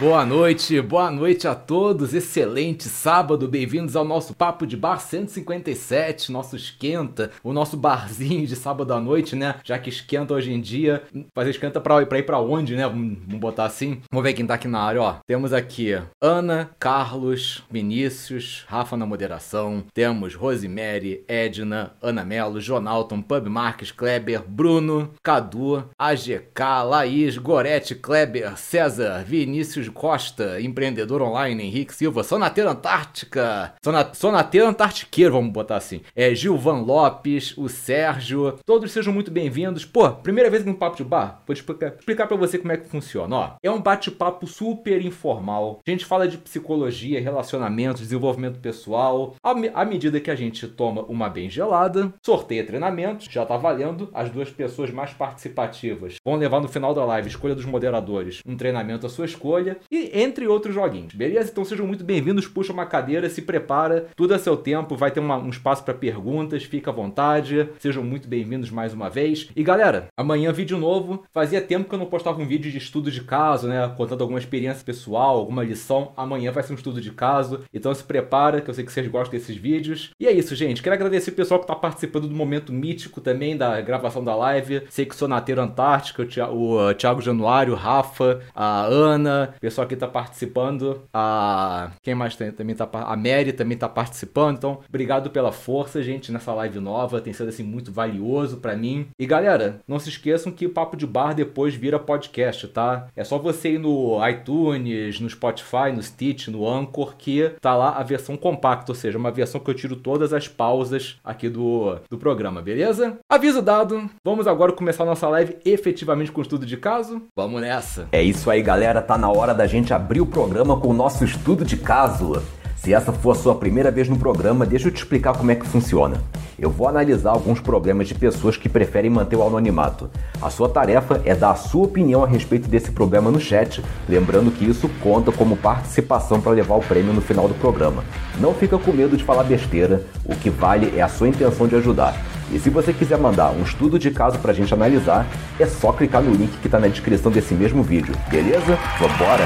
Boa noite, boa noite a todos. Excelente sábado, bem-vindos ao nosso Papo de Bar 157, nosso esquenta, o nosso barzinho de sábado à noite, né? Já que esquenta hoje em dia, fazer esquenta pra, pra ir pra onde, né? Vamos, botar assim. Vamos ver quem tá aqui na área, ó. Temos aqui Ana, Carlos, Vinícius, Rafa na moderação. Temos Rosemary, Edna, Ana Melo, Jonalton, Pub Marques, Kleber, Bruno, Cadu, AGK, Laís, Gorete, Kleber, César, Vinícius Costa, empreendedor online, Henrique Silva, Sonateiro Antártica, Sona, Sonateiro Antartiqueiro, vamos botar assim. É, Gilvan Lopes, o Sérgio, todos sejam muito bem-vindos. Pô, primeira vez no Papo de Bar, vou te explicar, explicar pra você como é que funciona, ó. É um bate-papo super informal. A gente fala de psicologia, relacionamentos, desenvolvimento pessoal. À, me- à medida que a gente toma uma bem gelada, sorteia treinamentos, já tá valendo. As duas pessoas mais participativas vão levar no final da live, escolha dos moderadores, um treinamento à sua escolha e entre outros joguinhos, beleza? Então sejam muito bem-vindos, puxa uma cadeira, se prepara, tudo a seu tempo, vai ter uma- um espaço para perguntas, fica à vontade, sejam muito bem-vindos mais uma vez. E galera, amanhã vídeo novo, fazia tempo que eu não postava um vídeo de estudo de caso, né, contando alguma experiência pessoal, alguma lição, amanhã vai ser um estudo de caso, então se prepara, que eu sei que vocês gostam desses vídeos. E é isso, gente, quero agradecer o pessoal que tá participando do momento mítico também da gravação da live, sei que sou Nateiro Antártica, o Thi- o uh, Thiago Januário, o Rafa, a Ana, o pessoal aqui tá participando, a... quem mais tem, também tá, a Mary também tá participando, então obrigado pela força, gente, nessa live nova, tem sido assim muito valioso pra mim. E galera, não se esqueçam que o Papo de Bar depois vira podcast, tá? É só você ir no iTunes, no Spotify, no Stitch, no Anchor, que tá lá a versão compacta, ou seja, uma versão que eu tiro todas as pausas aqui do, do programa, beleza? Aviso dado, vamos agora começar nossa live efetivamente com o estudo de caso? Vamos nessa! É isso aí, galera. Tá na hora da gente abrir o programa com o nosso estudo de caso. Se essa for a sua primeira vez no programa, deixa eu te explicar como é que funciona. Eu vou analisar alguns problemas de pessoas que preferem manter o anonimato. A sua tarefa é dar a sua opinião a respeito desse problema no chat, lembrando que isso conta como participação para levar o prêmio no final do programa. Não fica com medo de falar besteira, o que vale é a sua intenção de ajudar. E se você quiser mandar um estudo de caso pra gente analisar, é só clicar no link que tá na descrição desse mesmo vídeo, beleza? Vambora!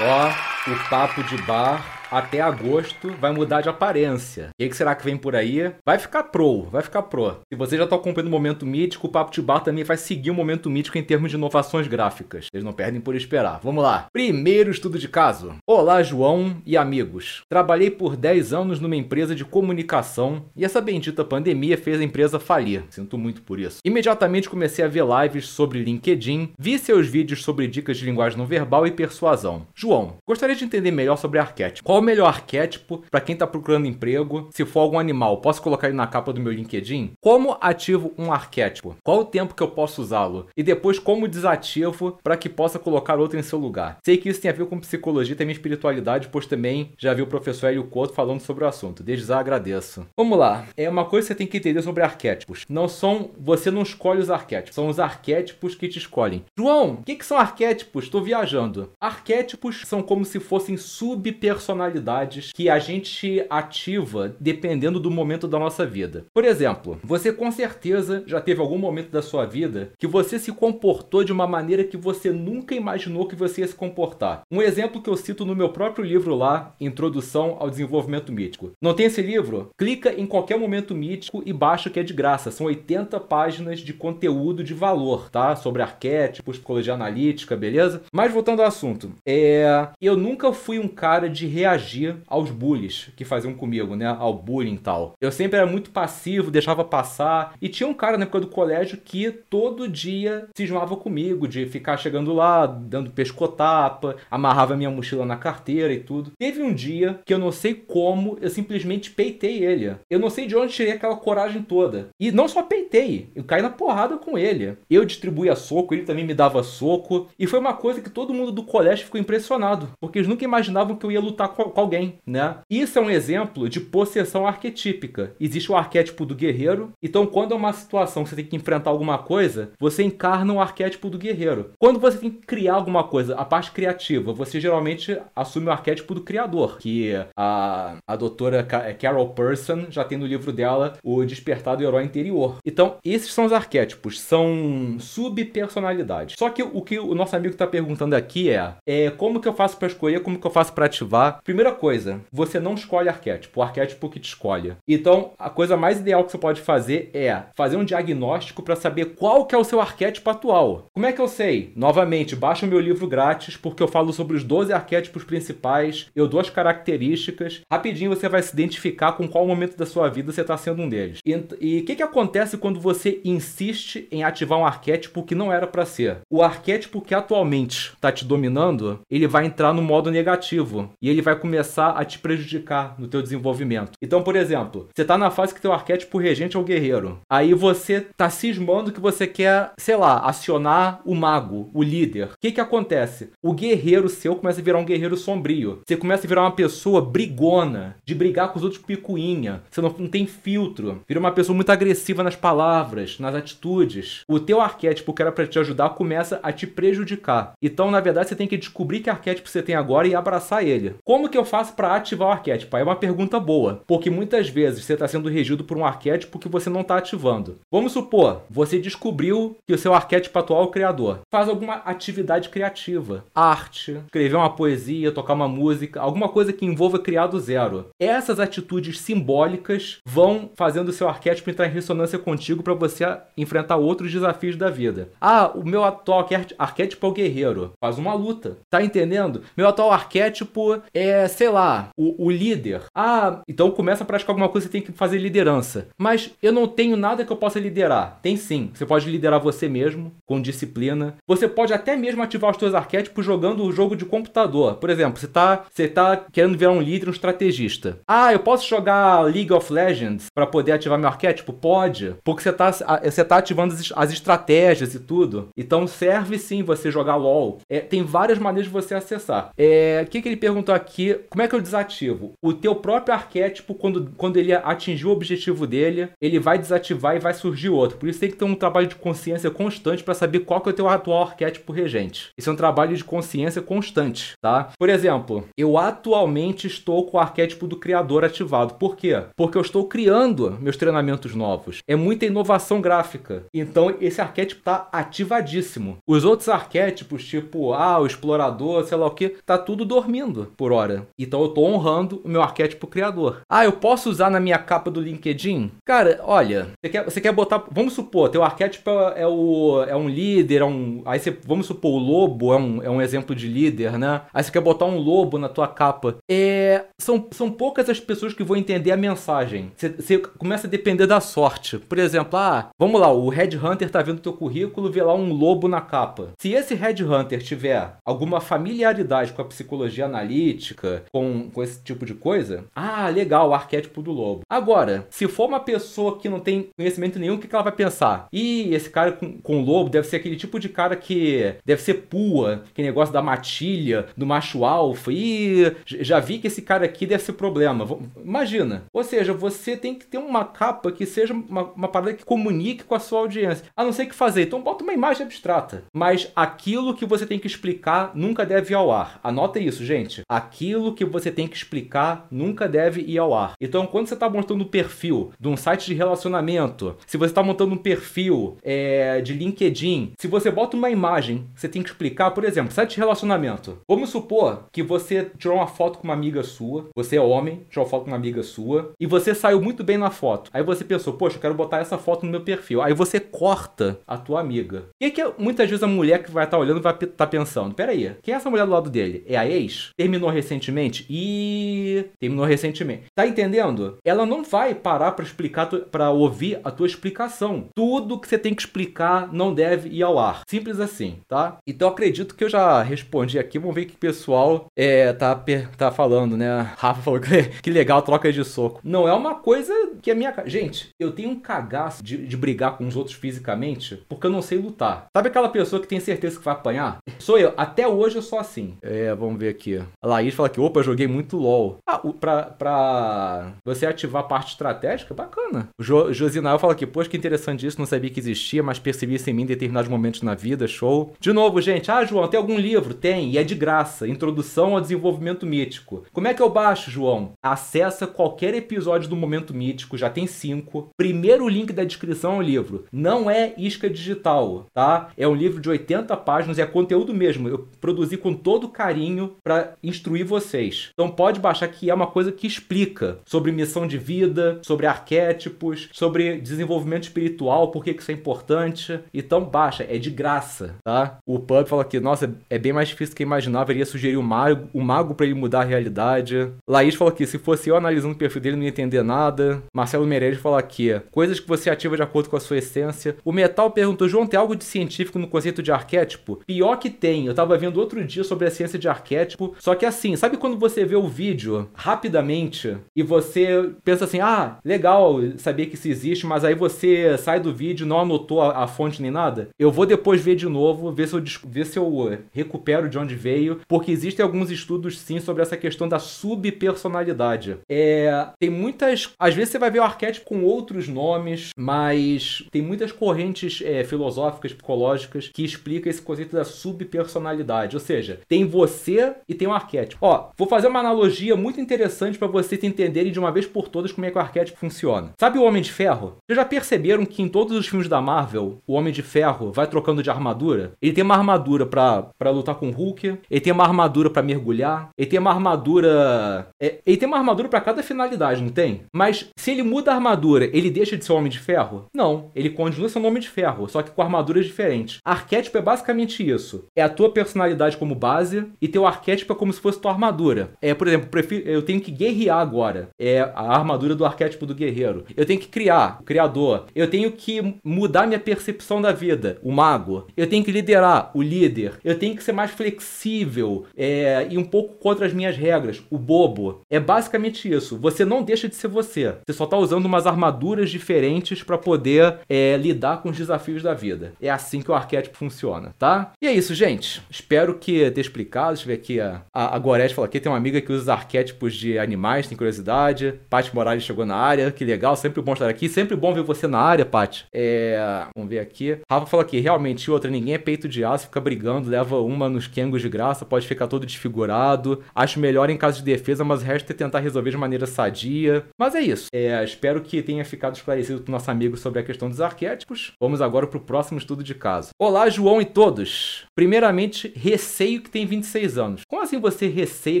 Ó, o papo de bar até agosto vai mudar de aparência. O que, será que vem por aí? Vai ficar pro, vai ficar pro. Se você já tá acompanhando o momento mítico, o papo de bar também vai seguir o momento mítico em termos de inovações gráficas. Eles não perdem por esperar. Vamos lá. Primeiro estudo de caso. Olá, João e amigos. Trabalhei por 10 anos numa empresa de comunicação e essa bendita pandemia fez a empresa falir. Sinto muito por isso. Imediatamente comecei a ver lives sobre LinkedIn, vi seus vídeos sobre dicas de linguagem não verbal e persuasão. João, gostaria de entender melhor sobre arquétipo. Qual o melhor arquétipo para quem está procurando emprego? Se for algum animal, posso colocar ele na capa do meu LinkedIn? Como ativo um arquétipo? Qual o tempo que eu posso usá-lo? E depois como desativo para que possa colocar outro em seu lugar? Sei que isso tem a ver com psicologia e também espiritualidade, pois também já vi o professor Hélio Couto falando sobre o assunto. Desde já agradeço. Vamos lá. É uma coisa que você tem que entender sobre arquétipos. Não são. Você não escolhe os arquétipos, são os arquétipos que te escolhem. João, o que, que são arquétipos? Estou viajando. Arquétipos são como se fossem subpersonalidades personalidades que a gente ativa dependendo do momento da nossa vida. Por exemplo, você com certeza já teve algum momento da sua vida que você se comportou de uma maneira que você nunca imaginou que você ia se comportar. Um exemplo que eu cito no meu próprio livro lá, Introdução ao Desenvolvimento Mítico. Não tem esse livro? Clica em qualquer momento mítico e baixa que é de graça. São 80 páginas de conteúdo de valor, tá? Sobre arquétipos, psicologia analítica, beleza? Mas voltando ao assunto, é... eu nunca fui um cara de reagir aos bullies que faziam comigo, né? Ao bullying e tal. Eu sempre era muito passivo, deixava passar. E tinha um cara na época do colégio que todo dia cismava comigo, de ficar chegando lá, dando pescotapa, amarrava minha mochila na carteira e tudo. Teve um dia que eu não sei como, eu simplesmente peitei ele. Eu não sei de onde tirei aquela coragem toda. E não só peitei, eu caí na porrada com ele. Eu distribuía soco, ele também me dava soco. E foi uma coisa que todo mundo do colégio ficou impressionado, porque eles nunca imaginavam que eu ia lutar com alguém, né? Isso é um exemplo de possessão arquetípica. Existe o arquétipo do guerreiro, então quando é uma situação que você tem que enfrentar alguma coisa, você encarna o arquétipo do guerreiro. Quando você tem que criar alguma coisa, a parte criativa, você geralmente assume o arquétipo do criador, que a, a doutora Carol Person já tem no livro dela O Despertar do Herói Interior. Então, esses são os arquétipos, são subpersonalidades. Só que o que o nosso amigo está perguntando aqui é, é como que eu faço para escolher, como que eu faço para ativar? Primeira coisa, você não escolhe arquétipo, o arquétipo que te escolhe. Então, a coisa mais ideal que você pode fazer é fazer um diagnóstico para saber qual que é o seu arquétipo atual. Como é que eu sei? Novamente, baixa o meu livro grátis porque eu falo sobre os 12 arquétipos principais, eu dou as características. Rapidinho você vai se identificar com qual momento da sua vida você está sendo um deles. E o que, que acontece quando você insiste em ativar um arquétipo que não era para ser? O arquétipo que atualmente está te dominando, ele vai entrar no modo negativo e ele vai começar a te prejudicar no teu desenvolvimento. Então, por exemplo, você está na fase que teu arquétipo regente é o guerreiro. Aí você tá cismando que você quer, sei lá, acionar o mago, o líder. O que que acontece? O guerreiro seu começa a virar um guerreiro sombrio. Você começa a virar uma pessoa brigona, de brigar com os outros picuinha. Você não, não tem filtro. Vira uma pessoa muito agressiva nas palavras, nas atitudes. O teu arquétipo que era para te ajudar começa a te prejudicar. Então, na verdade, você tem que descobrir que arquétipo você tem agora e abraçar ele. Como que eu faço para ativar o arquétipo? Aí é uma pergunta boa, porque muitas vezes você está sendo regido por um arquétipo que você não está ativando. Vamos supor, você descobriu que o seu arquétipo atual é o criador. Faz alguma atividade criativa, arte, escrever uma poesia, tocar uma música, alguma coisa que envolva criar do zero. Essas atitudes simbólicas vão fazendo o seu arquétipo entrar em ressonância contigo para você enfrentar outros desafios da vida. Ah, o meu atual arquétipo é o guerreiro. Faz uma luta. Tá entendendo? Meu atual arquétipo é, sei lá, o, o líder. Ah, então começa a praticar alguma coisa, você tem que fazer liderança. Mas eu não tenho nada que eu possa liderar. Tem sim. Você pode liderar você mesmo, com disciplina. Você pode até mesmo ativar os seus arquétipos jogando o jogo de computador. Por exemplo, você tá, você tá querendo virar um líder, um estrategista. Ah, eu posso jogar League of Legends para poder ativar meu arquétipo? Pode. Porque você tá, você tá ativando as estratégias e tudo. Então serve sim você jogar LOL. É, tem várias maneiras de você acessar. É, o que, que ele perguntou aqui? Como é que eu desativo? O teu próprio arquétipo, quando, quando ele atingir o objetivo dele, ele vai desativar e vai surgir outro. Por isso tem que ter um trabalho de consciência constante para saber qual que é o teu atual arquétipo regente. Isso é um trabalho de consciência constante, tá? Por exemplo, eu atualmente estou com o arquétipo do criador ativado. Por quê? Porque eu estou criando meus treinamentos novos. É muita inovação gráfica. Então esse arquétipo está ativadíssimo. Os outros arquétipos, tipo, ah, o explorador, sei lá o que, tá tudo dormindo por hora. Então eu estou honrando o meu arquétipo criador. Ah, eu posso usar na minha capa do LinkedIn? Cara, olha, você quer, você quer botar. Vamos supor, teu arquétipo é, o, é um líder, é um. Aí você. Vamos supor, o lobo é um, é um exemplo de líder, né? Aí você quer botar um lobo na tua capa. É, são, são poucas as pessoas que vão entender a mensagem. Você, você começa a depender da sorte. Por exemplo, ah, vamos lá, o Red Hunter tá vendo teu currículo vê lá um lobo na capa. Se esse Red Hunter tiver alguma familiaridade com a psicologia analítica, com, com esse tipo de coisa, ah, legal, o arquétipo do lobo. Agora, se for uma pessoa que não tem conhecimento nenhum, o que, que ela vai pensar? E esse cara com, com lobo deve ser aquele tipo de cara que deve ser pua, que negócio da matilha, do macho alfa. E já vi que esse cara aqui deve ser problema. Imagina. Ou seja, você tem que ter uma capa que seja uma, uma parada que comunique com a sua audiência. A não ser que fazer. Então bota uma imagem abstrata. Mas aquilo que você tem que explicar nunca deve ir ao ar. Anota isso, gente. Aquilo aquilo que você tem que explicar nunca deve ir ao ar. Então, quando você está montando um perfil de um site de relacionamento, se você está montando um perfil é, de LinkedIn, se você bota uma imagem, você tem que explicar, por exemplo, site de relacionamento. Vamos supor que você tirou uma foto com uma amiga sua, você é homem, tirou uma foto com uma amiga sua, e você saiu muito bem na foto. Aí você pensou, poxa, eu quero botar essa foto no meu perfil. Aí você corta a tua amiga. E que muitas vezes a mulher que vai estar tá olhando vai estar tá pensando, peraí, quem é essa mulher do lado dele? É a ex? Terminou recentemente? E terminou recentemente. Tá entendendo? Ela não vai parar para explicar, para ouvir a tua explicação. Tudo que você tem que explicar não deve ir ao ar. Simples assim, tá? Então acredito que eu já respondi aqui. Vamos ver que o pessoal é, tá, tá falando, né? Rafa falou que, que legal troca de soco. Não é uma coisa que a minha. Gente, eu tenho um cagaço de, de brigar com os outros fisicamente porque eu não sei lutar. Sabe aquela pessoa que tem certeza que vai apanhar? Sou eu. Até hoje eu sou assim. É, vamos ver aqui. A Laís fala que, opa, joguei muito LOL. Ah, pra, pra você ativar a parte estratégica, bacana. O jo, Josinael fala aqui, poxa, que interessante isso, não sabia que existia, mas percebi isso em mim em determinados momentos na vida, show. De novo, gente, ah, João, tem algum livro? Tem, e é de graça. Introdução ao Desenvolvimento Mítico. Como é que eu baixo, João? Acessa qualquer episódio do Momento Mítico, já tem cinco. Primeiro link da descrição ao livro. Não é isca digital, tá? É um livro de 80 páginas, é conteúdo mesmo. Eu produzi com todo carinho para instruir vocês. Então pode baixar que é uma coisa que explica sobre missão de vida, sobre arquétipos, sobre desenvolvimento espiritual, por que isso é importante. Então baixa, é de graça, tá? O Pub fala que, nossa, é bem mais difícil que imaginava, iria sugerir o mago, o mago para ele mudar a realidade. Laís fala que se fosse eu analisando o perfil dele, não ia entender nada. Marcelo Meirelles fala aqui, coisas que você ativa de acordo com a sua essência. O Metal perguntou, João, tem algo de científico no conceito de arquétipo? Pior que tem. Eu tava vendo outro dia sobre a ciência de arquétipo. Só que assim, sabe quando você vê o vídeo rapidamente e você pensa assim, ah, legal saber que isso existe, mas aí você sai do vídeo, não anotou a, a fonte nem nada? Eu vou depois ver de novo, ver se eu, ver se eu recupero de onde veio, porque existem alguns estudos sim sobre essa questão da subpersonalidade. É, tem muitas. Às vezes você vai ver o arquétipo com outros nomes, mas tem muitas correntes é, filosóficas, psicológicas que explicam esse conceito da subpersonalidade. Ou seja, tem você e tem o um arquétipo. Ó, vou fazer uma analogia muito interessante para vocês entenderem de uma vez por todas como é que o arquétipo funciona. Sabe o Homem de Ferro? Vocês já perceberam que em todos os filmes da Marvel, o Homem de Ferro vai trocando de armadura? Ele tem uma armadura para lutar com o Hulk, ele tem uma armadura para mergulhar, ele tem uma armadura. É, ele tem uma armadura para cada finalidade, não tem? Mas se ele muda a armadura, ele deixa de ser Homem de Ferro? Não, ele continua sendo Homem de Ferro, só que com armaduras diferentes. Arquétipo é basicamente isso. É a tua personalidade como base e teu arquétipo é como se fosse tua armadura. É, por exemplo, eu tenho que guerrear agora. É a armadura do arquétipo do guerreiro. Eu tenho que criar, o criador. Eu tenho que mudar minha percepção da vida, o mago. Eu tenho que liderar, o líder. Eu tenho que ser mais flexível é, e um pouco contra as minhas regras, o bobo. É basicamente isso. Você não deixa de ser você. Você só está usando umas armaduras diferentes para poder é, lidar com os desafios da vida. É assim que o arquétipo funciona, tá? E é isso, gente. Espero que ter explicado. Deixa eu ver aqui. A, a, a Gorete falou aqui: tem uma amiga que usa arquétipos de animais, tem curiosidade. Paty Morales chegou na área. Que legal, sempre bom estar aqui. Sempre bom ver você na área, Paty. É, vamos ver aqui. Rafa falou aqui: realmente, outra, ninguém é peito de aço, fica brigando, leva uma nos quengos de graça, pode ficar todo desfigurado. Acho melhor em caso de defesa, mas o resto é tentar resolver de maneira sadia. Mas é isso. É, espero que tenha ficado esclarecido para o nosso amigo sobre a questão dos arquétipos. Vamos agora para o próximo estudo de caso. Olá, João e todos. Primeiramente, receio que tem 26 anos. Como assim você receia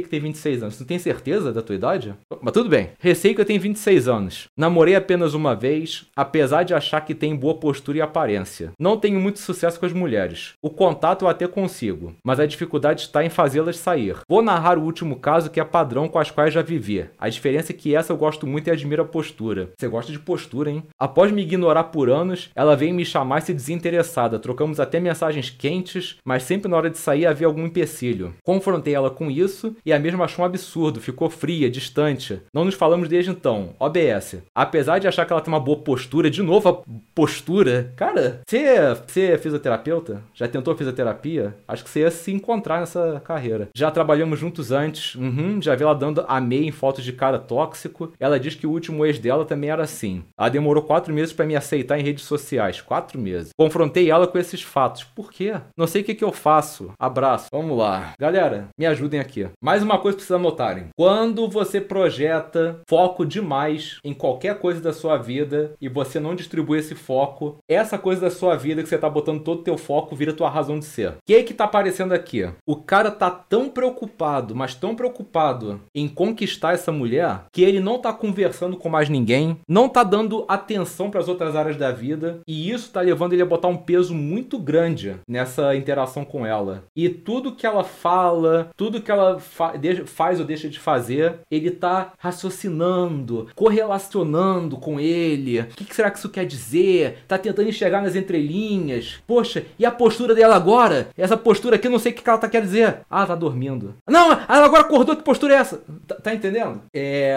que tem 26 anos? Não tem certeza da tua idade? Mas tudo bem. Receio que eu tenho 26 anos. Namorei apenas uma vez, apesar de achar que tem boa postura e aparência. Não tenho muito sucesso com as mulheres. O contato eu até consigo, mas a dificuldade está em fazê-las sair. Vou narrar o último caso que é padrão com as quais já vivi. A diferença é que essa eu gosto muito e admiro a postura. Você gosta de postura, hein? Após me ignorar por anos, ela veio me chamar se desinteressada. Trocamos até mensagens quentes, mas sempre na hora de sair havia algum empecilho. Confrontei ela com isso e a mesma achou um absurdo, ficou fria, distante. Não nos falamos desde então. OBS. Apesar de achar que ela tem uma boa postura, de novo a postura. Cara, você, é fisioterapeuta? Já tentou fisioterapia? Acho que você ia se encontrar nessa carreira. Já trabalhamos juntos antes. Uhum, já vi ela dando a meia em fotos de cara tóxico. Ela diz que o último ex dela também era assim. Ela demorou quatro meses para me aceitar em redes sociais. Quatro meses. Confrontei ela com esses fatos. Por quê? Não sei o que, que eu faço. Abraço. Vamos lá. Galera, me ajudem aqui. Mais uma coisa que precisa notarem. Quando você projeta foco demais em qualquer coisa da sua vida e você não distribui esse foco, essa coisa da sua vida que você tá botando todo o teu foco vira tua razão de ser. O que é que tá aparecendo aqui? O cara tá tão preocupado, mas tão preocupado em conquistar essa mulher que ele não tá conversando com mais ninguém, não tá dando atenção para as outras áreas da vida e isso tá levando ele a botar um peso muito grande nessa interação com ela. E tudo que ela fala, tudo que ela fa faz ou deixa de fazer, ele tá raciocinando, correlacionando com ele. O que, que será que isso quer dizer? Tá tentando enxergar nas entrelinhas. Poxa, e a postura dela agora? Essa postura aqui, não sei o que ela tá quer dizer. Ah, tá dormindo. Não, ela agora acordou, que postura é essa? Tá, tá entendendo? É.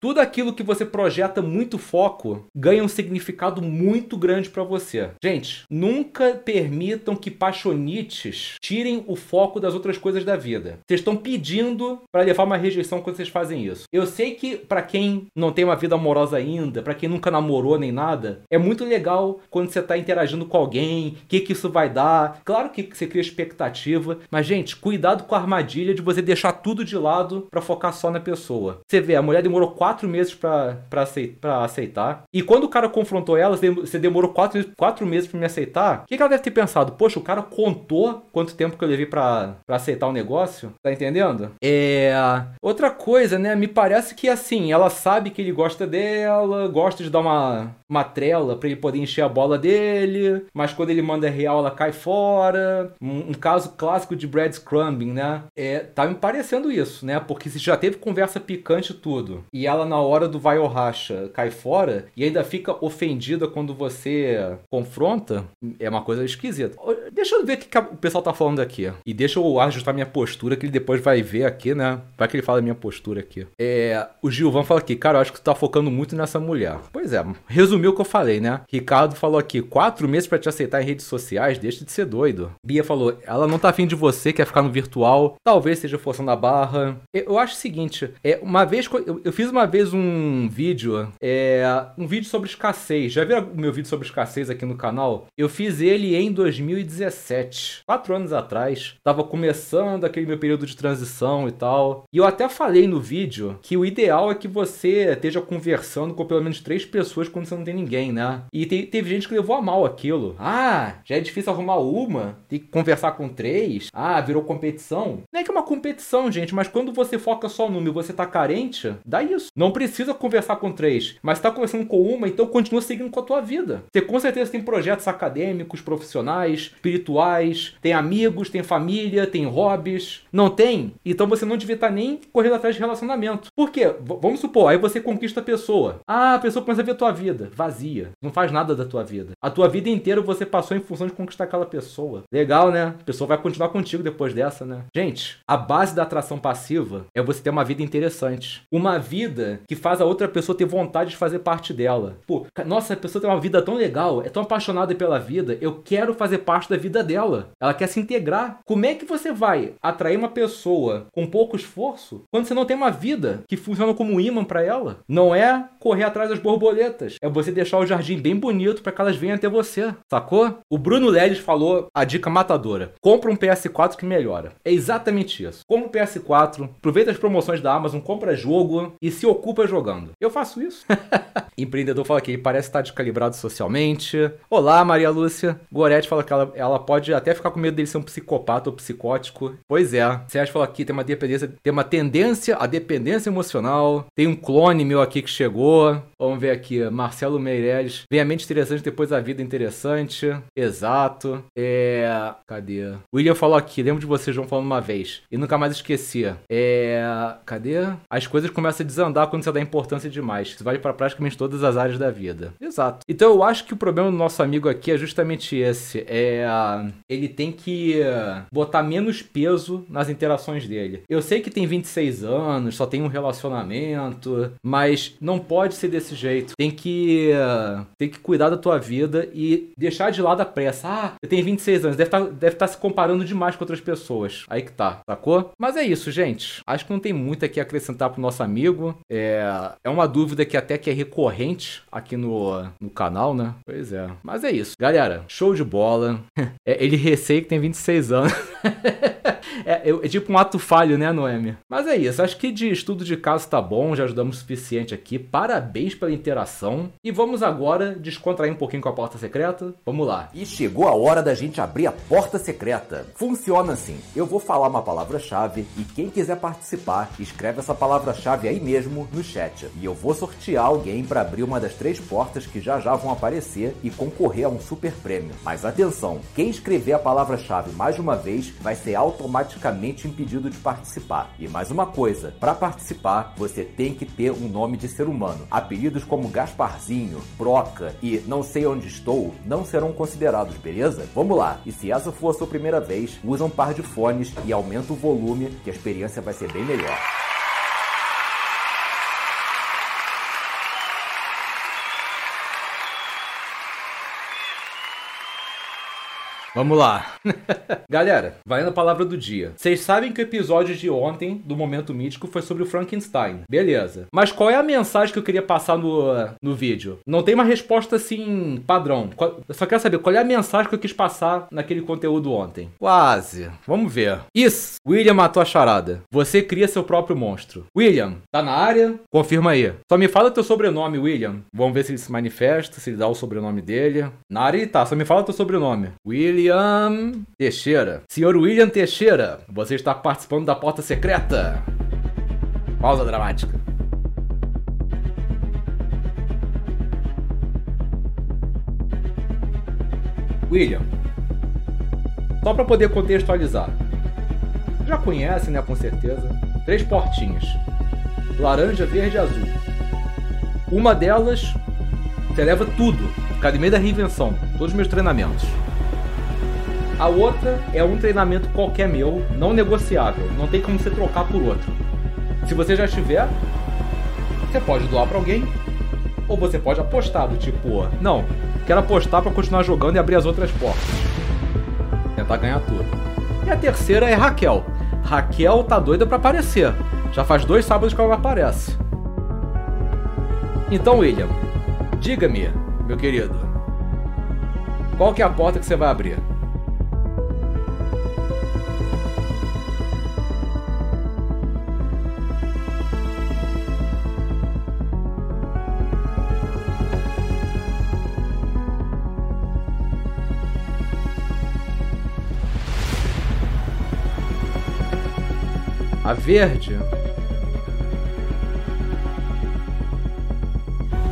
Tudo aquilo que você projeta muito foco ganha um significado muito grande para você. Gente, nunca permitam que paixonites tirem o foco das outras coisas da vida. Vocês estão pedindo para levar uma rejeição quando vocês fazem isso. Eu sei que para quem não tem uma vida amorosa ainda, para quem nunca namorou nem nada, é muito legal quando você tá interagindo com alguém, o que que isso vai dar. Claro que você cria expectativa, mas gente, cuidado com a armadilha de você deixar tudo de lado para focar só na pessoa. Você vê, a mulher demorou quatro meses para aceitar, e quando o cara confrontou ela, você demorou quatro, quatro meses para me aceitar. O que, que ela deve ter pensado? Poxa, o cara contou quanto tempo que eu levei para aceitar o negócio? Tá entendendo? É. Outra coisa, né? Me parece que assim, ela sabe que ele gosta dela, gosta de dar uma, uma trela para ele poder encher a bola dele, mas quando ele manda real, ela cai fora. Um, um caso clássico de Brad Scrumbing, né? É, tá me parecendo isso, né? Porque se já teve conversa picante tudo, e ela na hora do vai ou racha cai fora, e ainda fica ofendida quando você confronta, é uma coisa esquisita. Deixa eu ver o que, o pessoal tá falando aqui. E deixa eu ajustar minha postura, que ele depois vai ver aqui, né? Vai que ele fala minha postura aqui. É, o Gilvan fala aqui, cara, eu acho que tu tá focando muito nessa mulher. Pois é, resumiu o que eu falei, né? Ricardo falou aqui, quatro meses para te aceitar em redes sociais, deixa de ser doido. Bia falou, ela não tá afim de você, quer ficar no virtual, talvez seja forçando a barra. Eu acho o seguinte, é, uma vez, eu, eu fiz uma vez um vídeo, é, um vídeo sobre escassez. Já viram o meu vídeo sobre escassez aqui no canal? Eu fiz ele em 2017, quatro anos atrás. Tava começando aquele meu período de transição e tal. E eu até falei no vídeo que o ideal é que você esteja conversando com pelo menos três pessoas quando você não tem ninguém, né? E te, teve gente que levou a mal aquilo. Ah, já é difícil arrumar uma, tem que conversar com três. Ah, virou competição. Não é que é uma competição, gente, mas quando você foca só no número você tá carente, dá isso. Não precisa conversar com três, mas tá conversando com uma, então continua seguindo com a tua vida. Você com certeza tem projetos acadêmicos, profissionais, espirituais, tem amigos, tem família, tem hobbies. Não tem? Então você não devia estar tá nem correndo atrás de relacionamento. Por quê? V vamos supor, aí você conquista a pessoa. Ah, a pessoa começa a ver a tua vida vazia. Não faz nada da tua vida. A tua vida inteira você passou em função de conquistar aquela pessoa. Legal, né? A pessoa vai continuar contigo depois dessa, né? Gente, a base da atração passiva é você ter uma vida interessante. Uma vida que faz a outra pessoa ter vontade de fazer parte dela. Pô, nossa, a pessoa tem uma vida tão legal, é tão apaixonada pela vida, eu quero fazer parte da vida dela. Ela quer se integrar. Como é que você vai atrair uma pessoa com pouco esforço quando você não tem uma vida que funciona como imã para ela? Não é correr atrás das borboletas, é você deixar o jardim bem bonito para que elas venham até você, sacou? O Bruno Leles falou a dica matadora: compra um PS4 que melhora. É exatamente isso. Compra um PS4, aproveita as promoções da Amazon, compra jogo e se ocupa jogando. Eu faço isso. Empreendedor fala que ele parece estar descalibrado socialmente. Olá, Maria Lúcia. Gorete fala que ela, ela pode até ficar com medo dele ser um psicopata ou psicótico. Pois é. Sérgio fala aqui tem uma dependência, tem uma tendência à dependência emocional. Tem um clone meu aqui que chegou. Vamos ver aqui, Marcelo Meirelles. Vem a mente interessante depois a vida interessante. Exato. É. Cadê? William falou aqui, lembro de você, João, falando uma vez. E nunca mais esquecia. É. Cadê? As coisas começam a desandar quando você dá importância demais. Isso vale para praticamente todas as áreas da vida. Exato. Então eu acho que o problema do nosso amigo aqui é justamente esse. É. Ele tem que botar menos peso nas interações dele. Eu sei que tem 26 anos, só tem um relacionamento, mas não pode ser desse jeito. Tem que. Tem que cuidar da tua vida e deixar de lado a pressa. Ah, eu tenho 26 anos, deve estar tá, deve tá se comparando demais com outras pessoas. Aí que tá, sacou? Mas é isso, gente. Acho que não tem muito aqui a acrescentar pro nosso amigo. É, é uma dúvida que até que é recorrente aqui no, no canal, né? Pois é. Mas é isso. Galera, show de bola. É, ele receia que tem 26 anos. é, é, tipo um ato falho, né, Noemi? Mas é isso, acho que de estudo de caso tá bom, já ajudamos o suficiente aqui. Parabéns pela interação. E vamos agora descontrair um pouquinho com a porta secreta. Vamos lá. E chegou a hora da gente abrir a porta secreta. Funciona assim: eu vou falar uma palavra-chave e quem quiser participar, escreve essa palavra-chave aí mesmo no chat. E eu vou sortear alguém para abrir uma das três portas que já já vão aparecer e concorrer a um super prêmio. Mas atenção, quem escrever a palavra-chave mais uma vez vai ser automaticamente impedido de participar. E mais uma coisa, para participar, você tem que ter um nome de ser humano. Apelidos como Gasparzinho, Broca e Não sei onde estou não serão considerados, beleza? Vamos lá. E se essa for a sua primeira vez, usa um par de fones e aumenta o volume, que a experiência vai ser bem melhor. Vamos lá. Galera, valendo a palavra do dia. Vocês sabem que o episódio de ontem, do Momento Mítico, foi sobre o Frankenstein. Beleza. Mas qual é a mensagem que eu queria passar no, no vídeo? Não tem uma resposta assim, padrão. Eu só quero saber qual é a mensagem que eu quis passar naquele conteúdo ontem. Quase. Vamos ver. Isso. William matou a charada. Você cria seu próprio monstro. William, tá na área? Confirma aí. Só me fala teu sobrenome, William. Vamos ver se ele se manifesta, se ele dá o sobrenome dele. Na área ele tá. Só me fala teu sobrenome. William. William Teixeira. Senhor William Teixeira, você está participando da porta secreta. Pausa dramática. William, só para poder contextualizar. Já conhece, né, com certeza. Três portinhas: laranja, verde e azul. Uma delas, você leva tudo, Academia da Reinvenção, todos os meus treinamentos. A outra é um treinamento qualquer meu, não negociável. Não tem como você trocar por outro. Se você já tiver, você pode doar para alguém. Ou você pode apostar do tipo, não, quero apostar para continuar jogando e abrir as outras portas. Tentar ganhar tudo. E a terceira é Raquel. Raquel tá doida para aparecer. Já faz dois sábados que ela aparece. Então, William, diga-me, meu querido, qual que é a porta que você vai abrir? Verde.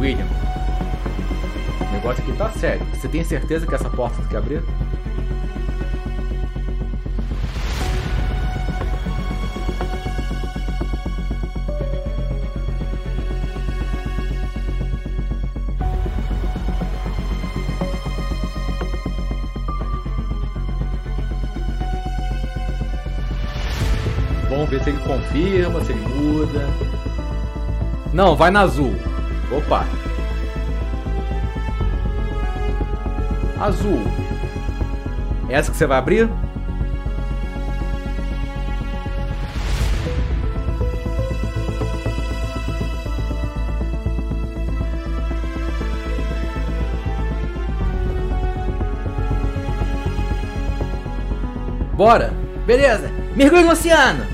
William. O negócio aqui tá sério. Você tem certeza que essa porta tem que abrir? Confirma, se ele muda. Não, vai na azul. Opa. Azul. Essa que você vai abrir? Bora! Beleza! Mergulho no oceano!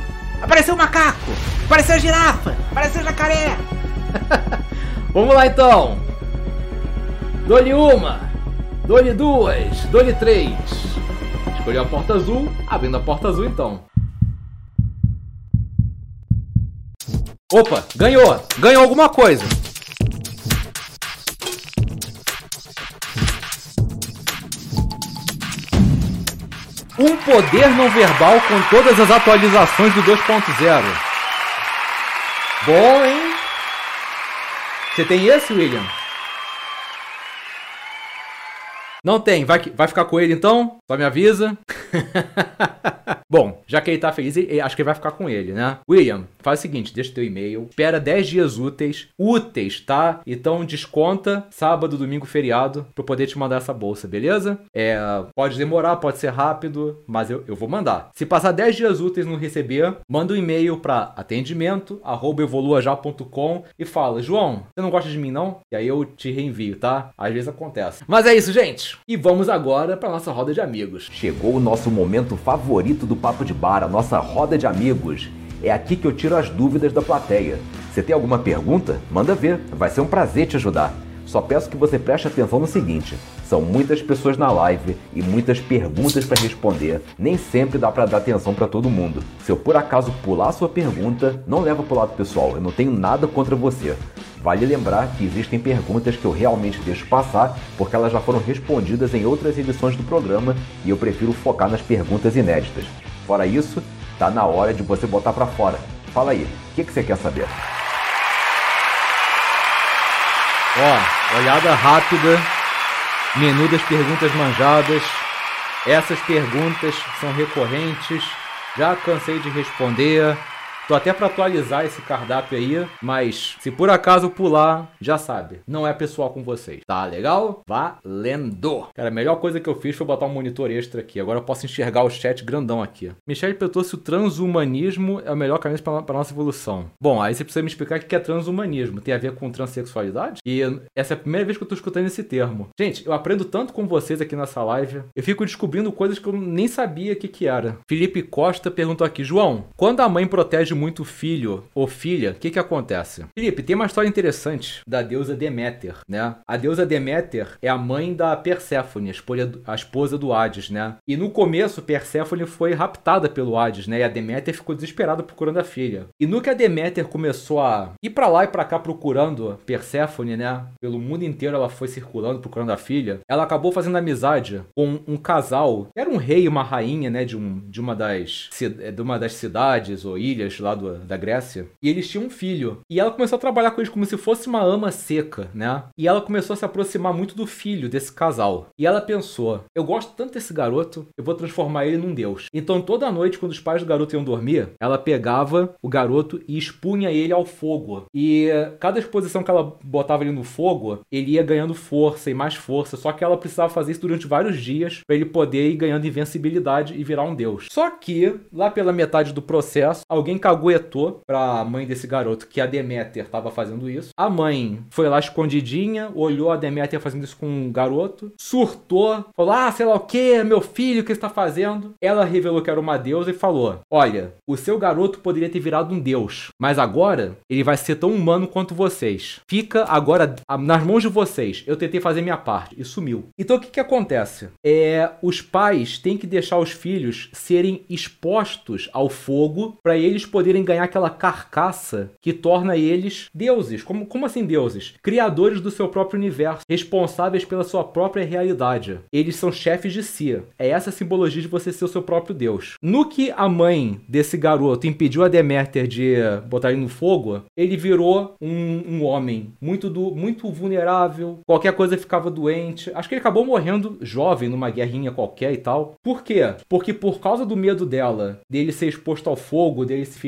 Apareceu o macaco! Apareceu girafa! Apareceu jacaré! Vamos lá então! Dole uma! Dole duas! Dole três! Escolheu a porta azul, abrindo a porta azul então. Opa, ganhou! Ganhou alguma coisa! Um poder não verbal com todas as atualizações do 2.0. Bom, hein? Você tem esse, William? Não tem. Vai, vai ficar com ele então? Só me avisa. Bom, já que ele tá feliz, acho que ele vai ficar com ele, né? William, faz o seguinte, deixa teu e-mail, espera 10 dias úteis, úteis, tá? Então desconta sábado, domingo, feriado, pra eu poder te mandar essa bolsa, beleza? É, pode demorar, pode ser rápido, mas eu, eu vou mandar. Se passar 10 dias úteis não receber, manda um e-mail pra atendimento, evoluajá.com e fala, João, você não gosta de mim não? E aí eu te reenvio, tá? Às vezes acontece. Mas é isso, gente. E vamos agora pra nossa roda de amigos. Chegou o nosso momento favorito do Papo de Bar, a nossa roda de amigos. É aqui que eu tiro as dúvidas da plateia. Você tem alguma pergunta? Manda ver, vai ser um prazer te ajudar. Só peço que você preste atenção no seguinte: são muitas pessoas na live e muitas perguntas para responder. Nem sempre dá para dar atenção para todo mundo. Se eu por acaso pular sua pergunta, não leva pro lado pessoal. Eu não tenho nada contra você. Vale lembrar que existem perguntas que eu realmente deixo passar porque elas já foram respondidas em outras edições do programa e eu prefiro focar nas perguntas inéditas. Fora isso, tá na hora de você botar para fora. Fala aí, o que, que você quer saber? Ó, olhada rápida, menu das perguntas manjadas. Essas perguntas são recorrentes, já cansei de responder. Tô até para atualizar esse cardápio aí, mas se por acaso pular, já sabe, não é pessoal com vocês. Tá legal? Valendo! Cara, a melhor coisa que eu fiz foi botar um monitor extra aqui. Agora eu posso enxergar o chat grandão aqui. Michelle perguntou se o transhumanismo é o melhor caminho para nossa evolução. Bom, aí você precisa me explicar o que é transhumanismo. Tem a ver com transexualidade? E essa é a primeira vez que eu tô escutando esse termo. Gente, eu aprendo tanto com vocês aqui nessa live. Eu fico descobrindo coisas que eu nem sabia o que, que era. Felipe Costa perguntou aqui: João, quando a mãe protege muito filho ou filha, o que que acontece? Felipe, tem uma história interessante da deusa Deméter, né? A deusa Deméter é a mãe da Perséfone, a esposa do Hades, né? E no começo, Perséfone foi raptada pelo Hades, né? E a Deméter ficou desesperada procurando a filha. E no que a Deméter começou a ir para lá e para cá procurando Perséfone, né? Pelo mundo inteiro ela foi circulando procurando a filha. Ela acabou fazendo amizade com um casal, era um rei e uma rainha, né? De, um, de, uma, das, de uma das cidades ou ilhas lá do, da Grécia, e eles tinham um filho. E ela começou a trabalhar com eles como se fosse uma ama seca, né? E ela começou a se aproximar muito do filho desse casal. E ela pensou: eu gosto tanto desse garoto, eu vou transformar ele num deus. Então toda noite, quando os pais do garoto iam dormir, ela pegava o garoto e expunha ele ao fogo. E cada exposição que ela botava ele no fogo, ele ia ganhando força e mais força. Só que ela precisava fazer isso durante vários dias para ele poder ir ganhando invencibilidade e virar um deus. Só que, lá pela metade do processo, alguém caguetou pra mãe desse garoto que a Deméter tava fazendo isso. A mãe foi lá escondidinha, olhou a Deméter fazendo isso com o garoto, surtou, falou: Ah, sei lá o que, meu filho, o que está fazendo? Ela revelou que era uma deusa e falou: Olha, o seu garoto poderia ter virado um deus, mas agora ele vai ser tão humano quanto vocês. Fica agora nas mãos de vocês. Eu tentei fazer minha parte e sumiu. Então o que, que acontece? É, os pais têm que deixar os filhos serem expostos ao fogo para eles poderem poderem ganhar aquela carcaça que torna eles deuses. Como, como assim deuses? Criadores do seu próprio universo, responsáveis pela sua própria realidade. Eles são chefes de si. É essa a simbologia de você ser o seu próprio deus. No que a mãe desse garoto impediu a Deméter de botar ele no fogo, ele virou um, um homem muito, do, muito vulnerável. Qualquer coisa ficava doente. Acho que ele acabou morrendo jovem numa guerrinha qualquer e tal. Por quê? Porque por causa do medo dela, dele ser exposto ao fogo, dele se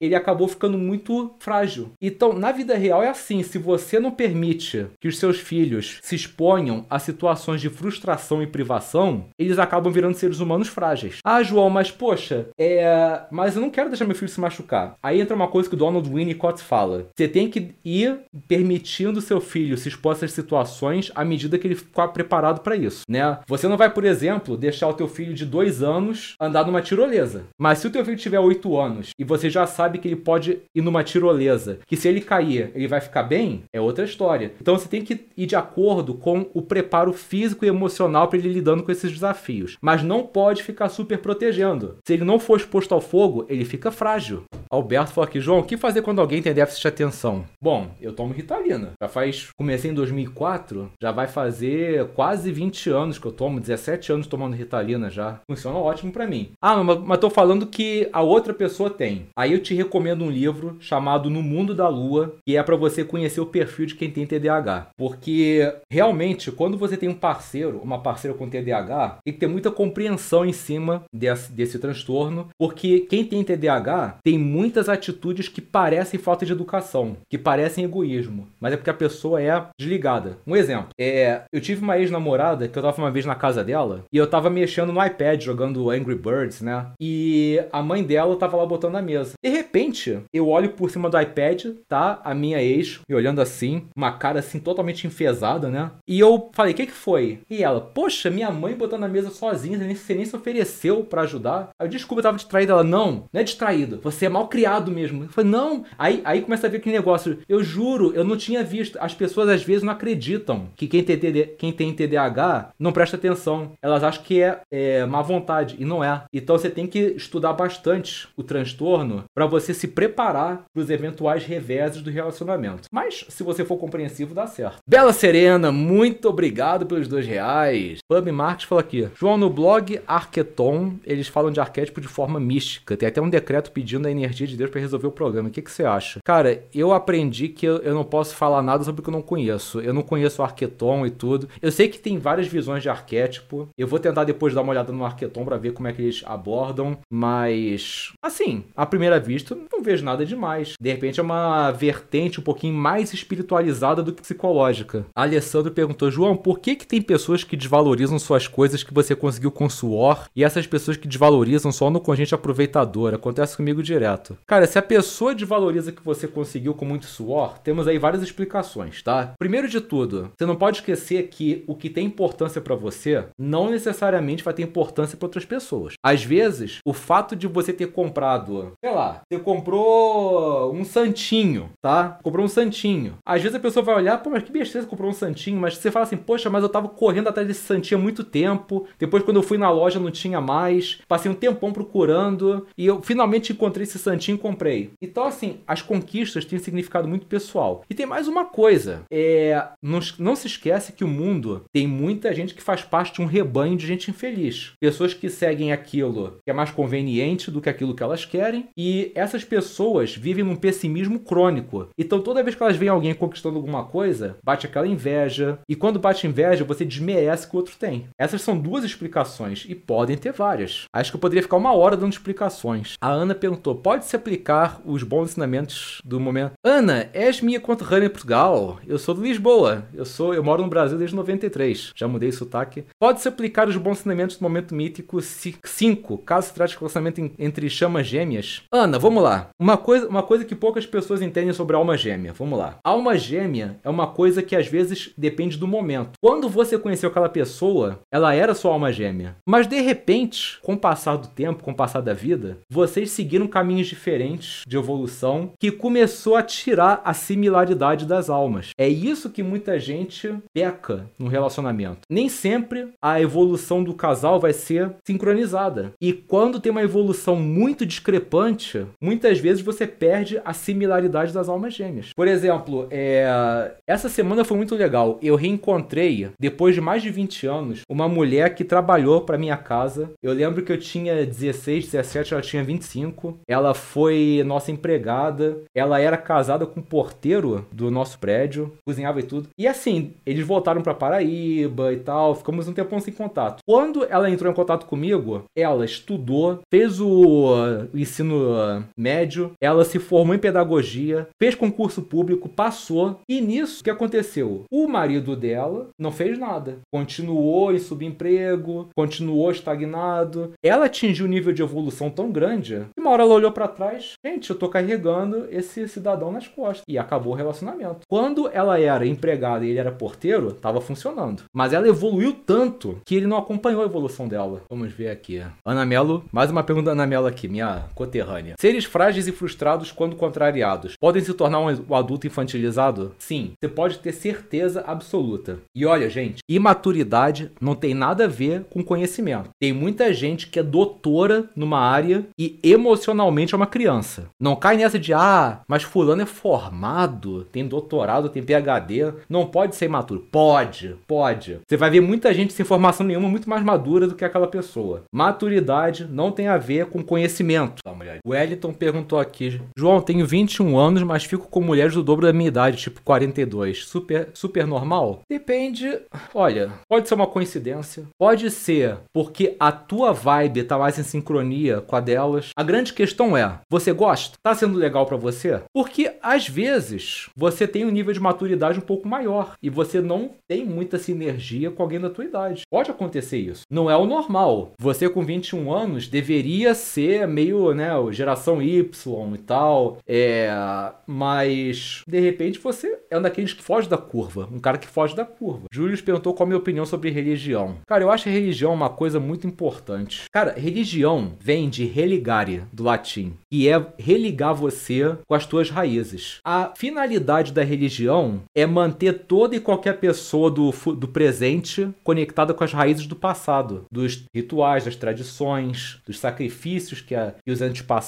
ele acabou ficando muito frágil. Então, na vida real é assim: se você não permite que os seus filhos se exponham a situações de frustração e privação, eles acabam virando seres humanos frágeis. Ah, João, mas poxa, é. Mas eu não quero deixar meu filho se machucar. Aí entra uma coisa que o Donald Winnicott fala: você tem que ir permitindo seu filho se expor a essas situações à medida que ele ficar preparado para isso, né? Você não vai, por exemplo, deixar o teu filho de dois anos andar numa tirolesa. Mas se o teu filho tiver oito anos e você já sabe que ele pode ir numa tirolesa, que se ele cair, ele vai ficar bem, é outra história. Então você tem que ir de acordo com o preparo físico e emocional para ele lidando com esses desafios. Mas não pode ficar super protegendo. Se ele não for exposto ao fogo, ele fica frágil. Alberto falou aqui, João, o que fazer quando alguém tem déficit de atenção? Bom, eu tomo Ritalina. Já faz, comecei em 2004, já vai fazer quase 20 anos que eu tomo, 17 anos tomando Ritalina já. Funciona ótimo para mim. Ah, mas, mas tô falando que a outra pessoa tem. Aí eu te recomendo um livro chamado No Mundo da Lua, que é para você conhecer o perfil de quem tem TDAH. Porque realmente, quando você tem um parceiro, uma parceira com TDAH, tem que ter muita compreensão em cima desse, desse transtorno, porque quem tem TDAH tem muitas atitudes que parecem falta de educação, que parecem egoísmo, mas é porque a pessoa é desligada. Um exemplo, é, eu tive uma ex-namorada que eu tava uma vez na casa dela e eu tava mexendo no iPad jogando Angry Birds, né? E a mãe dela tava lá botando na mesa. De repente, eu olho por cima do iPad, tá? A minha ex me olhando assim, uma cara assim totalmente enfesada, né? E eu falei: "O que que foi?" E ela: "Poxa, minha mãe botando na mesa sozinha, você nem se ofereceu para ajudar." Aí eu desculpa, eu tava distraída. Ela: "Não, não é distraído. Você é mal criado mesmo." Eu falei: "Não." Aí aí começa a ver aquele negócio. Eu juro, eu não tinha visto. As pessoas às vezes não acreditam que quem tem, TD, quem tem TDAH não presta atenção. Elas acham que é, é má vontade e não é. Então você tem que estudar bastante o transtorno para você se preparar para os eventuais reveses do relacionamento. Mas se você for compreensivo, dá certo. Bela Serena, muito obrigado pelos dois reais. Pub Marques falou aqui. João, no blog Arqueton, eles falam de arquétipo de forma mística. Tem até um decreto pedindo a energia de Deus para resolver o problema. O que, que você acha? Cara, eu aprendi que eu, eu não posso falar nada sobre o que eu não conheço. Eu não conheço o Arqueton e tudo. Eu sei que tem várias visões de arquétipo. Eu vou tentar depois dar uma olhada no Arqueton para ver como é que eles abordam. Mas, assim, à primeira vista, não vejo nada demais. De repente é uma vertente um pouquinho mais espiritualizada do que psicológica. A Alessandro perguntou: João, por que, que tem pessoas que desvalorizam suas coisas que você conseguiu com suor e essas pessoas que desvalorizam só no conjunto aproveitador? Acontece comigo direto. Cara, se a pessoa desvaloriza que você conseguiu com muito suor, temos aí várias explicações, tá? Primeiro de tudo, você não pode esquecer que o que tem importância para você não necessariamente vai ter importância para outras pessoas. Às vezes, o fato de você ter comprado, sei lá, você comprou um santinho, tá? Comprou um santinho. Às vezes a pessoa vai olhar, pô, mas que besteira, você comprou um santinho, mas você fala assim, poxa, mas eu tava correndo atrás desse santinho há muito tempo. Depois, quando eu fui na loja, não tinha mais. Passei um tempão procurando e eu finalmente encontrei esse santinho e comprei. Então, assim, as conquistas têm significado muito pessoal. E tem mais uma coisa: é, não, não se esquece que o mundo tem muita gente que faz parte de um rebanho de gente infeliz. Pessoas que seguem aquilo que é mais conveniente do que aquilo que elas querem. E essas pessoas vivem num pessimismo crônico. Então, toda vez que elas veem alguém conquistando alguma coisa, bate aquela inveja. E quando bate inveja, você desmerece o que o outro tem. Essas são duas explicações e podem ter várias. Acho que eu poderia ficar uma hora dando explicações. A Ana perguntou: pode se aplicar os bons ensinamentos do momento? Ana, és minha conterrânea em Portugal. Eu sou de Lisboa. Eu sou, eu moro no Brasil desde 93. Já mudei sotaque. Pode se aplicar os bons ensinamentos do momento mítico 5, caso se trate de relacionamento entre chamas gêmeas? Ana, vamos lá. Uma coisa, uma coisa que poucas pessoas entendem sobre alma gêmea. Vamos lá. Alma gêmea é uma coisa que às vezes depende do momento. Quando você conheceu aquela pessoa, ela era sua alma gêmea. Mas de repente, com o passar do tempo, com o passar da vida, vocês seguiram caminhos diferentes de evolução que começou a tirar a similaridade das almas. É isso que muita gente peca no relacionamento. Nem sempre a evolução do casal vai ser sincronizada. E quando tem uma evolução muito discrepante, muitas vezes você perde a similaridade das almas gêmeas. Por exemplo, é... essa semana foi muito legal. Eu reencontrei, depois de mais de 20 anos, uma mulher que trabalhou para minha casa. Eu lembro que eu tinha 16, 17, ela tinha 25. Ela foi nossa empregada. Ela era casada com o porteiro do nosso prédio, cozinhava e tudo. E assim, eles voltaram para Paraíba e tal, ficamos um tempão sem contato. Quando ela entrou em contato comigo, ela estudou, fez o ensino médio, ela se formou em pedagogia, fez concurso público, passou. E nisso, o que aconteceu? O marido dela não fez nada. Continuou em subemprego, continuou estagnado. Ela atingiu um nível de evolução tão grande que uma hora ela olhou para trás, gente, eu tô carregando esse cidadão nas costas. E acabou o relacionamento. Quando ela era empregada e ele era porteiro, tava funcionando. Mas ela evoluiu tanto que ele não acompanhou a evolução dela. Vamos ver aqui. Ana Melo, mais uma pergunta da Ana Melo aqui, minha coterrânea. Seres frágeis e frustrados quando contrariados podem se tornar um adulto infantilizado? Sim, você pode ter certeza absoluta. E olha, gente, imaturidade não tem nada a ver com conhecimento. Tem muita gente que é doutora numa área e emocionalmente é uma criança. Não cai nessa de, ah, mas fulano é formado, tem doutorado, tem PhD, não pode ser imaturo. Pode, pode. Você vai ver muita gente sem formação nenhuma muito mais madura do que aquela pessoa. Maturidade não tem a ver com conhecimento. Velho. O Wellington perguntou aqui: João, tenho 21 anos, mas fico com mulheres do dobro da minha idade, tipo 42. Super, super normal? Depende. Olha, pode ser uma coincidência. Pode ser porque a tua vibe tá mais em sincronia com a delas. A grande questão é: você gosta? Tá sendo legal para você? Porque às vezes você tem um nível de maturidade um pouco maior e você não tem muita sinergia com alguém da tua idade. Pode acontecer isso. Não é o normal. Você com 21 anos deveria ser meio, né, geração Y e tal. É, mas de repente você é um daqueles que foge da curva, um cara que foge da curva. Júlio perguntou qual a minha opinião sobre religião. Cara, eu acho religião uma coisa muito importante. Cara, religião vem de religare, do latim, que é religar você com as tuas raízes. A finalidade da religião é manter toda e qualquer pessoa do, do presente conectada com as raízes do passado, dos rituais, das tradições, dos sacrifícios que, a, que os antepassados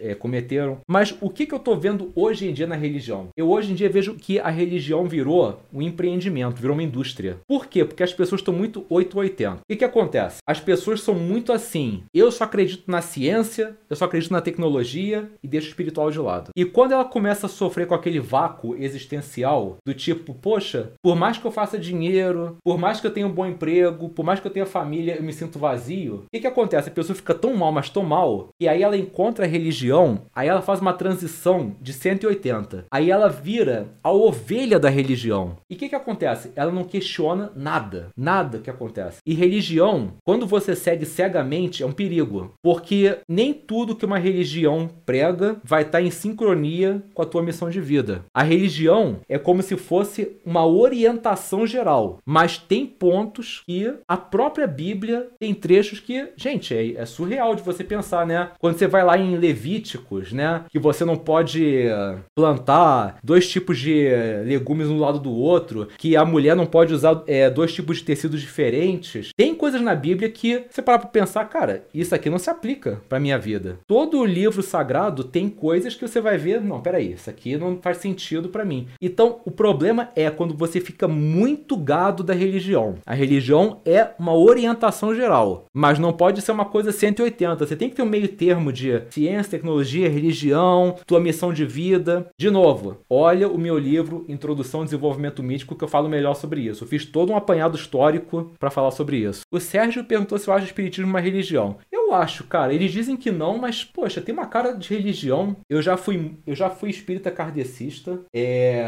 é, cometeram. Mas o que, que eu tô vendo hoje em dia na religião? Eu hoje em dia vejo que a religião virou um empreendimento, virou uma indústria. Por quê? Porque as pessoas estão muito 880. O que, que acontece? As pessoas são muito assim. Eu só acredito na ciência, eu só acredito na tecnologia e deixo o espiritual de lado. E quando ela começa a sofrer com aquele vácuo existencial, do tipo, poxa, por mais que eu faça dinheiro, por mais que eu tenha um bom emprego, por mais que eu tenha família, eu me sinto vazio. O que, que acontece? A pessoa fica tão mal, mas tão mal, e aí ela encontra a religião, aí ela faz uma transição de 180. Aí ela vira a ovelha da religião. E o que, que acontece? Ela não questiona nada. Nada que acontece. E religião, quando você segue cegamente, é um perigo. Porque nem tudo que uma religião prega vai estar em sincronia com a tua missão de vida. A religião é como se fosse uma orientação geral. Mas tem pontos que a própria Bíblia tem trechos que, gente, é, é surreal de você pensar, né? Quando você vai lá em Levíticos, né? Que você não pode eh, plantar dois tipos de legumes um lado do outro, que a mulher não pode usar é, dois tipos de tecidos diferentes. Tem coisas na Bíblia que você para pra pensar, cara, isso aqui não se aplica pra minha vida. Todo livro sagrado tem coisas que você vai ver, não, peraí, isso aqui não faz sentido para mim. Então, o problema é quando você fica muito gado da religião. A religião é uma orientação geral, mas não pode ser uma coisa 180. Você tem que ter um meio termo de ciência, tecnologia, religião, tua missão de vida. De novo, olha o meu livro Introdução ao Desenvolvimento Mítico que eu falo melhor sobre isso. Eu fiz todo um apanhado histórico para falar sobre isso. O Sérgio perguntou se eu acho o espiritismo uma religião. Eu acho, cara. Eles dizem que não, mas poxa, tem uma cara de religião. Eu já fui, eu já fui espírita kardecista. É...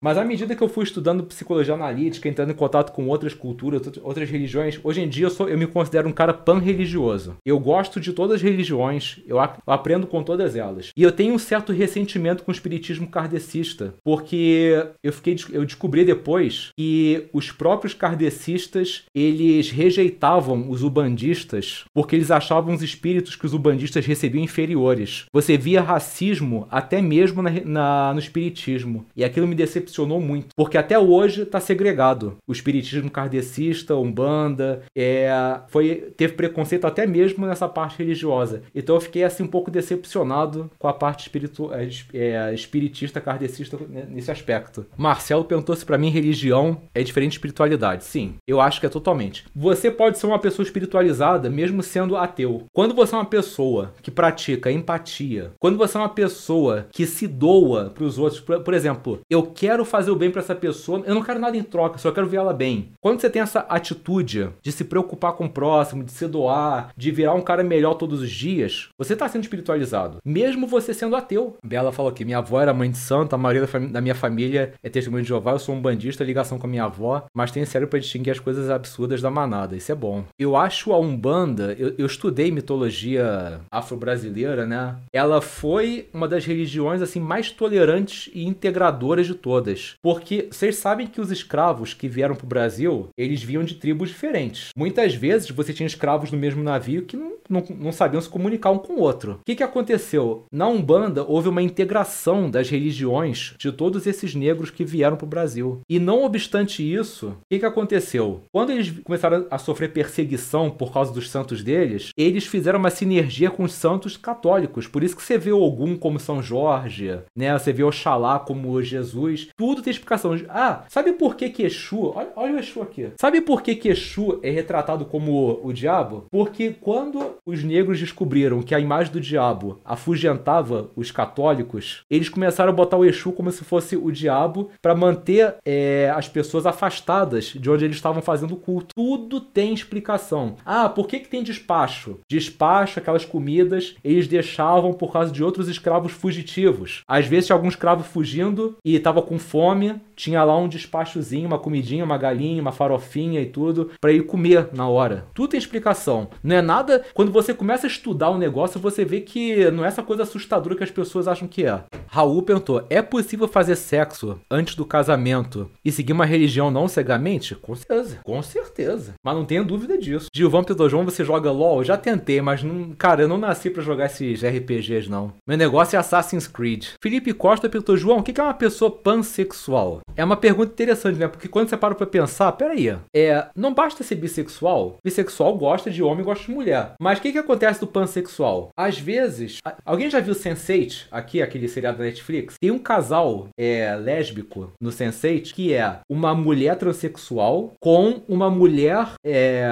Mas à medida que eu fui estudando psicologia analítica, entrando em contato com outras culturas, outras religiões, hoje em dia eu, sou, eu me considero um cara pan-religioso. Eu gosto de todas as religiões, eu, eu aprendo com todas elas. E eu tenho um certo ressentimento com o espiritismo kardecista, porque eu fiquei eu descobri depois que os próprios kardecistas, eles rejeitavam os ubandistas porque eles achavam os espíritos que os ubandistas recebiam inferiores. Você via racismo até mesmo na, na, no espiritismo. E aquilo me decepcionou muito, porque até hoje está segregado. O espiritismo kardecista, umbanda, é, foi, teve preconceito até mesmo nessa parte religiosa. Então eu fiquei assim um pouco decepcionado com a parte espiritu, é, é espiritista, kardecista nesse aspecto. Marcelo perguntou se para mim religião é diferente de espiritualidade. Sim, eu acho que é totalmente. Você pode ser uma pessoa espiritualizada mesmo sendo ateu. Quando você é uma pessoa que pratica empatia, quando você é uma pessoa que se doa para os outros, por, por, exemplo, eu quero fazer o bem para essa pessoa, eu não quero nada em troca, só quero ver ela bem. Quando você tem essa atitude de se preocupar com o próximo, de se doar, de virar um cara melhor todos os dias, você está sendo espiritualizado, mesmo você sendo ateu. Bela falou aqui: minha avó era mãe de santo, a maioria da, minha família é testemunho de Jeová, eu sou um bandista, ligação com a minha avó, mas tenho sério para distinguir as coisas absurdas da manada. Isso é bom. Eu acho a Umbanda, eu, eu estudei mitologia afro-brasileira, né? Ela foi uma das religiões assim mais tolerantes e integradoras de todas. Porque vocês sabem que os escravos que vieram para o Brasil, eles vinham de tribos diferentes. Muitas vezes você tinha escravos no mesmo navio que não, não, não sabiam se comunicar um com o outro. O que, que aconteceu? Na Umbanda houve uma integração das religiões de todos esses negros que vieram para o Brasil. E não obstante isso, o que, que aconteceu? Quando eles começaram a sofrer perseguição por causa dos santos deles, eles fizeram uma sinergia com os santos católicos. Por isso que você vê Ogum como São Jorge, né? Você vê Oxalá como Jesus. Tudo tem explicação. Ah, sabe por que que Exu... Olha, olha o Exu aqui. Sabe por que que Exu é retratado como o, o diabo? Porque quando os negros descobriram que a imagem do diabo afugentava os católicos, eles começaram a botar o Exu como se fosse o diabo para manter é, as pessoas afastadas de onde eles estavam fazendo culto. Tudo tem explicação. Ah, por que, que tem despacho? Despacho, aquelas comidas, eles deixavam por causa de outros escravos fugitivos. Às vezes tinha algum escravo fugindo e estava com fome, tinha lá um despachozinho, uma comidinha, uma galinha, uma farofinha e tudo, para ir comer na hora. Tudo tem explicação. Não é nada. Quando você começa a estudar o um negócio, você vê que não é essa coisa assustadora que as pessoas acham que é. Raul perguntou: é possível fazer sexo antes do casamento e seguir uma religião não cegamente? Com certeza. Com certeza. Mas não tenha dúvida disso. Gilvão João, você joga LOL? Eu já tentei, mas não, cara, eu não nasci para jogar esses RPGs, não. Meu negócio é Assassin's Creed. Felipe Costa perguntou: João, o que é uma pessoa pansexual? É uma pergunta interessante, né? Porque quando você para pra pensar, peraí, é, não basta ser bissexual. Bissexual gosta de homem, gosta de mulher. Mas o que, que acontece do pansexual? Às vezes, alguém já viu Sense8, aqui, aquele seriado da Netflix? Tem um casal é, lésbico no Sense8 que é uma mulher transexual com uma mulher, é,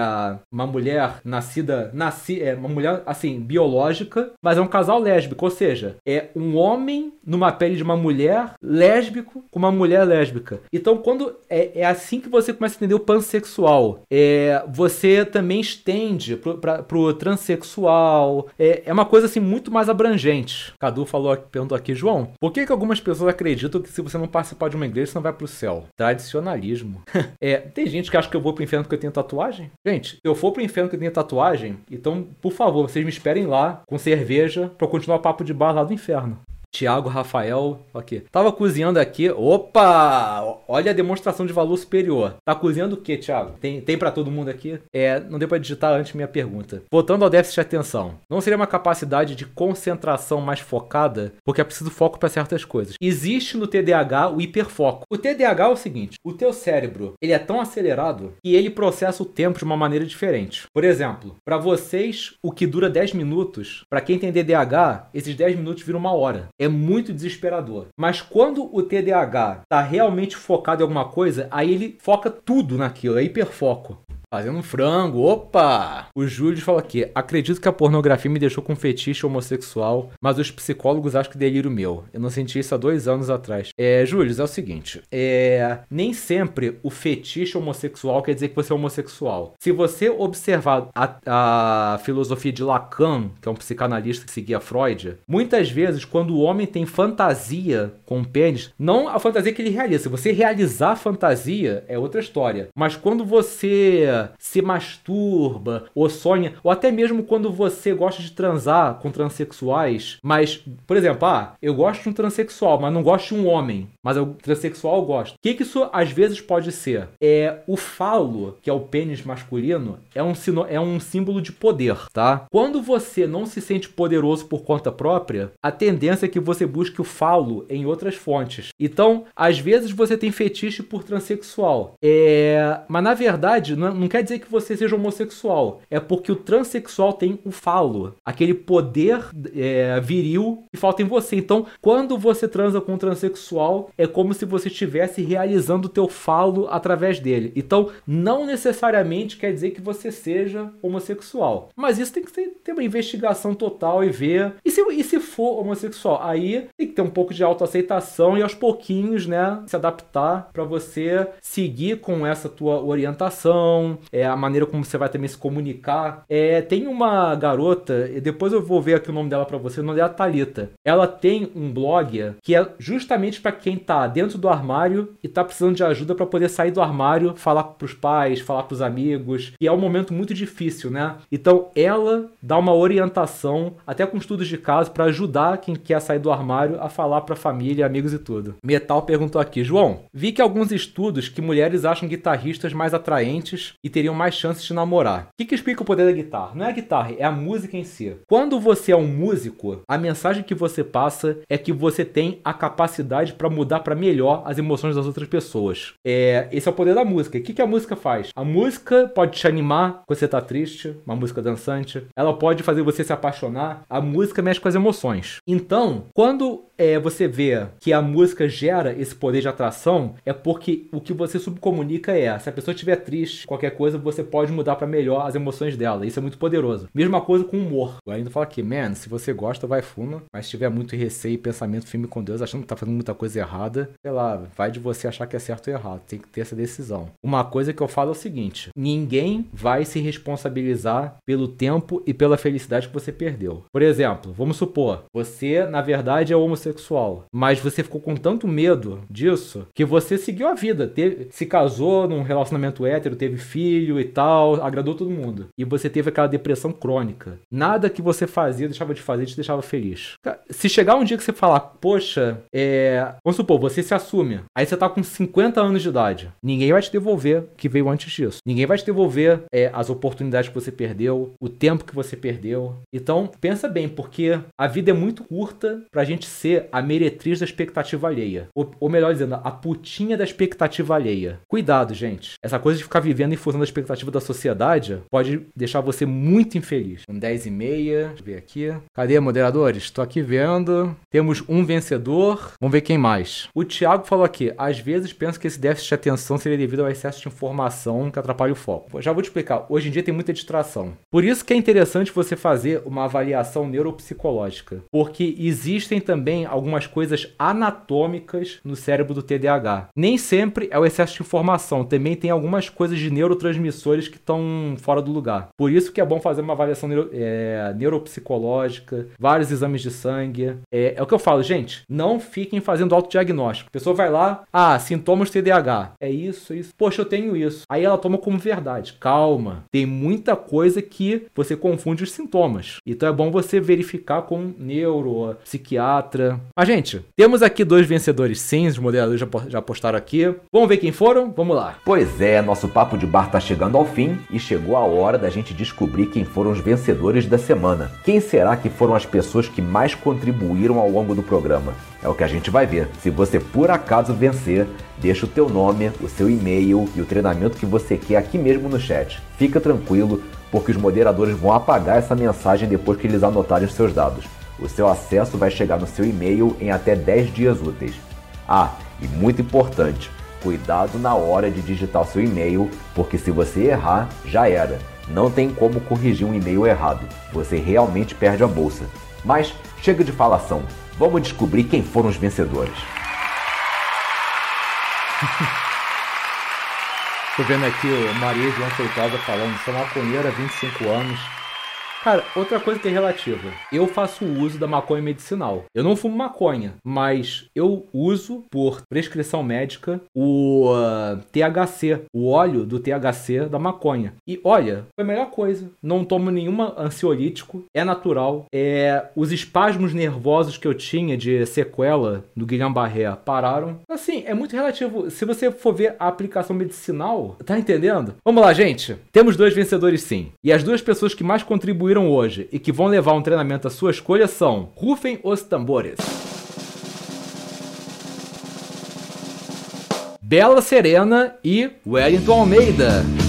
uma mulher nascida, nasci, é, uma mulher, assim, biológica, mas é um casal lésbico, ou seja, é um homem numa pele de uma mulher lésbico com uma mulher lésbica. Então, quando é, é assim que você começa a entender o pansexual, é, você também estende pro, pra, pro transexual. É, é uma coisa assim muito mais abrangente. Cadu falou, perguntou aqui, João, por que, que algumas pessoas acreditam que se você não participar de uma igreja, você não vai pro céu? Tradicionalismo. é, tem gente que acha que eu vou pro inferno porque eu tenho tatuagem? Gente, se eu for pro inferno porque eu tenho tatuagem, então, por favor, vocês me esperem lá com cerveja pra eu continuar o papo de bar lá do inferno. Tiago Rafael, aqui. Tava cozinhando aqui. Opa! Olha a demonstração de valor superior. Tá cozinhando o que, Tiago? Tem, tem para todo mundo aqui? É, não deu pra digitar antes minha pergunta. Voltando ao déficit de atenção. Não seria uma capacidade de concentração mais focada? Porque é preciso foco para certas coisas. Existe no TDAH o hiperfoco. O TDAH é o seguinte: o teu cérebro ele é tão acelerado que ele processa o tempo de uma maneira diferente. Por exemplo, para vocês, o que dura 10 minutos, para quem tem TDAH, esses 10 minutos viram uma hora é muito desesperador. Mas quando o TDAH está realmente focado em alguma coisa, aí ele foca tudo naquilo, é hiperfoco. Fazendo um frango, opa! O Júlio falou aqui: acredito que a pornografia me deixou com fetiche homossexual, mas os psicólogos acham que delírio meu. Eu não senti isso há dois anos atrás. É, Júlio, é o seguinte: é, nem sempre o fetiche homossexual quer dizer que você é homossexual. Se você observar a, a filosofia de Lacan, que é um psicanalista que seguia Freud, muitas vezes, quando o homem tem fantasia com o pênis, não a fantasia que ele realiza, se você realizar a fantasia, é outra história. Mas quando você se masturba ou sonha, ou até mesmo quando você gosta de transar com transexuais, mas, por exemplo, ah, eu gosto de um transexual, mas não gosto de um homem, mas o transexual eu gosto. O que, que isso às vezes pode ser? É o falo, que é o pênis masculino, é um, sino, é um símbolo de poder, tá? Quando você não se sente poderoso por conta própria, a tendência é que você busque o falo em outras fontes. Então, às vezes você tem fetiche por transexual, é... mas na verdade não, não quer dizer que você seja homossexual. É porque o transexual tem o falo, aquele poder é, viril que falta em você. Então, quando você transa com um transexual, é como se você estivesse realizando o teu falo através dele. Então, não necessariamente quer dizer que você seja homossexual. Mas isso tem que ter, ter uma investigação total e ver. E se, e se for homossexual? Aí tem que ter um pouco de autoaceitação e aos pouquinhos, né, se adaptar para você seguir com essa tua orientação, é, a maneira como você vai também se comunicar. É, tem uma garota, e depois eu vou ver aqui o nome dela para você, o nome dela é Thalita. Ela tem um blog que é justamente para quem tá dentro do armário e tá precisando de ajuda para poder sair do armário, falar pros pais, falar pros amigos, e é um momento muito difícil, né? Então ela dá uma orientação, até com estudos de caso, para ajudar quem quer sair do armário a falar pra família, amigos e tudo. Metal perguntou aqui, João, vi que alguns estudos que mulheres acham guitarristas mais atraentes e teriam mais chances de namorar. O que, que explica o poder da guitarra? Não é a guitarra, é a música em si. Quando você é um músico, a mensagem que você passa é que você tem a capacidade para mudar para melhor as emoções das outras pessoas. É, esse é o poder da música. O que, que a música faz? A música pode te animar quando você tá triste, uma música dançante. Ela pode fazer você se apaixonar. A música mexe com as emoções. Então, quando é, você vê que a música gera esse poder de atração, é porque o que você subcomunica é: se a pessoa estiver triste, qualquer coisa, você pode mudar para melhor as emoções dela. Isso é muito poderoso. Mesma coisa com humor. Eu ainda falo aqui, man, se você gosta, vai fundo. Mas se tiver muito receio pensamento firme com Deus, achando que tá fazendo muita coisa errada, sei lá, vai de você achar que é certo ou errado. Tem que ter essa decisão. Uma coisa que eu falo é o seguinte: ninguém vai se responsabilizar pelo tempo e pela felicidade que você perdeu. Por exemplo, vamos supor, você na verdade é homossexual, mas você ficou com tanto medo disso que você seguiu a vida, teve, se casou num relacionamento hétero, teve filho e tal, agradou todo mundo. E você teve aquela depressão crônica. Nada que você fazia, deixava de fazer, te deixava feliz. Se chegar um dia que você falar, poxa, é. Vamos supor, você se assume. Aí você tá com 50 anos de idade. Ninguém vai te devolver o que veio antes disso. Ninguém vai te devolver é, as oportunidades que você perdeu, o tempo que você perdeu. Então, pensa bem, porque a vida é muito curta pra gente ser a meretriz da expectativa alheia. Ou, ou melhor dizendo, a putinha da expectativa alheia. Cuidado, gente. Essa coisa de ficar vivendo em função da expectativa da sociedade pode deixar você muito infeliz. Um 10 e meia. Deixa eu ver aqui. Cadê, moderadores? Estou aqui vendo. Temos um vencedor. Vamos ver quem mais. O Thiago falou aqui: às vezes penso que esse déficit de atenção seria devido ao excesso de informação que atrapalha o foco. Já vou te explicar. Hoje em dia tem muita distração. Por isso que é interessante você fazer uma avaliação neuropsicológica, porque existem também algumas coisas anatômicas no cérebro do TDAH. Nem sempre é o excesso de informação, também tem algumas coisas de neurotransmissores que estão fora do lugar. Por isso que é bom fazer uma avaliação neuro, é, neuropsicológica, vários exames de sangue. É, é o que eu falo, gente, não fiquem fazendo autodiagnóstico. A pessoa vai lá, ah, sintomas TDAH. É isso, isso. Poxa, eu tenho isso. Aí ela toma como verdade. Calma. Tem muita coisa que você confunde os sintomas. Então é bom você verificar com neuro, psiquiatra. Mas, gente, temos aqui dois vencedores sim, os moderadores já, já postaram aqui. Vamos ver quem foram? Vamos lá. Pois é, nosso papo de bar tá chegando ao fim e chegou a hora da gente descobrir quem foram os vencedores da semana. Quem será que foram as pessoas que mais contribuíram ao longo do programa? É o que a gente vai ver. Se você por acaso vencer, deixa o teu nome, o seu e-mail e o treinamento que você quer aqui mesmo no chat. Fica tranquilo, porque os moderadores vão apagar essa mensagem depois que eles anotarem os seus dados. O seu acesso vai chegar no seu e-mail em até 10 dias úteis. Ah, e muito importante, cuidado na hora de digitar seu e-mail, porque se você errar, já era. Não tem como corrigir um e-mail errado. Você realmente perde a bolsa. Mas chega de falação. Vamos descobrir quem foram os vencedores. Tô vendo aqui o Maria João Feitosa falando, sou maconheira há 25 anos, Cara, outra coisa que é relativa. Eu faço uso da maconha medicinal. Eu não fumo maconha, mas eu uso por prescrição médica o uh, THC, o óleo do THC da maconha. E olha, foi a melhor coisa. Não tomo nenhuma ansiolítico, é natural. É os espasmos nervosos que eu tinha de sequela do Guillain-Barré pararam. Assim, é muito relativo. Se você for ver a aplicação medicinal, tá entendendo? Vamos lá, gente. Temos dois vencedores sim. E as duas pessoas que mais contribuíram contribuíram hoje e que vão levar um treinamento à sua escolha são Rufem os Tambores. Bela Serena e Wellington Almeida.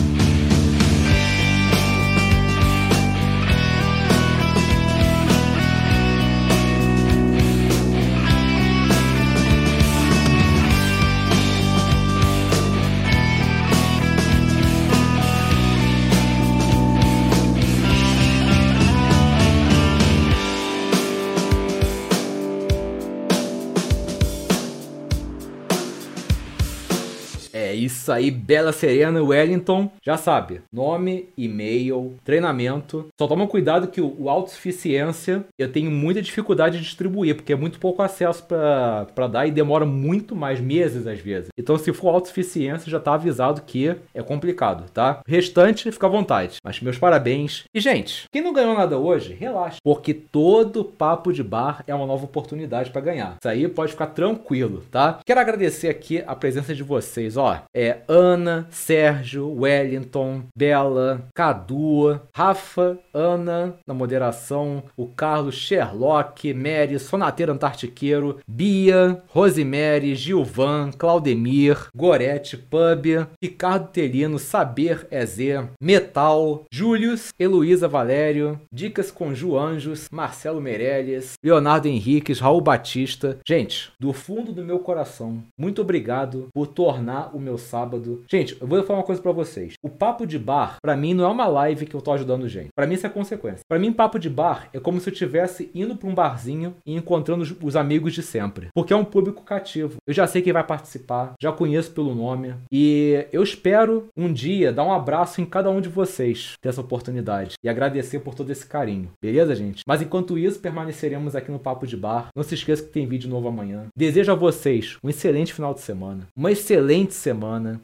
Aí, Bela Serena Wellington. Já sabe, nome, e-mail, treinamento. Só toma cuidado que o, o autossuficiência eu tenho muita dificuldade de distribuir, porque é muito pouco acesso para dar e demora muito mais meses às vezes. Então, se for autossuficiência, já tá avisado que é complicado, tá? Restante, fica à vontade. Mas meus parabéns. E, gente, quem não ganhou nada hoje, relaxa, porque todo papo de bar é uma nova oportunidade para ganhar. Isso aí pode ficar tranquilo, tá? Quero agradecer aqui a presença de vocês, ó. É, é, Ana, Sérgio, Wellington, Bela, Cadu, Rafa, Ana, na moderação, o Carlos, Sherlock, Mary, Sonateiro Antartiqueiro, Bia, Rosemary, Gilvan, Claudemir, Gorete, Pub, Ricardo Telino, Saber EZ, Metal, Július, Heloísa Valério, Dicas com Ju Anjos, Marcelo Meirelles, Leonardo Henriques, Raul Batista. Gente, do fundo do meu coração, muito obrigado por tornar o meu sábado. Gente, eu vou falar uma coisa para vocês. O papo de bar, para mim, não é uma live que eu tô ajudando gente. Para mim, isso é consequência. Para mim, papo de bar é como se eu estivesse indo para um barzinho e encontrando os, os amigos de sempre. Porque é um público cativo. Eu já sei quem vai participar, já conheço pelo nome. E eu espero um dia dar um abraço em cada um de vocês ter essa oportunidade. E agradecer por todo esse carinho. Beleza, gente? Mas enquanto isso, permaneceremos aqui no Papo de Bar. Não se esqueça que tem vídeo novo amanhã. Desejo a vocês um excelente final de semana. Uma excelente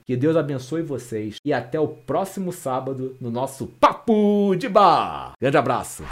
Que Deus abençoe vocês. E até o próximo sábado no nosso Papo de Bar. Grande abraço.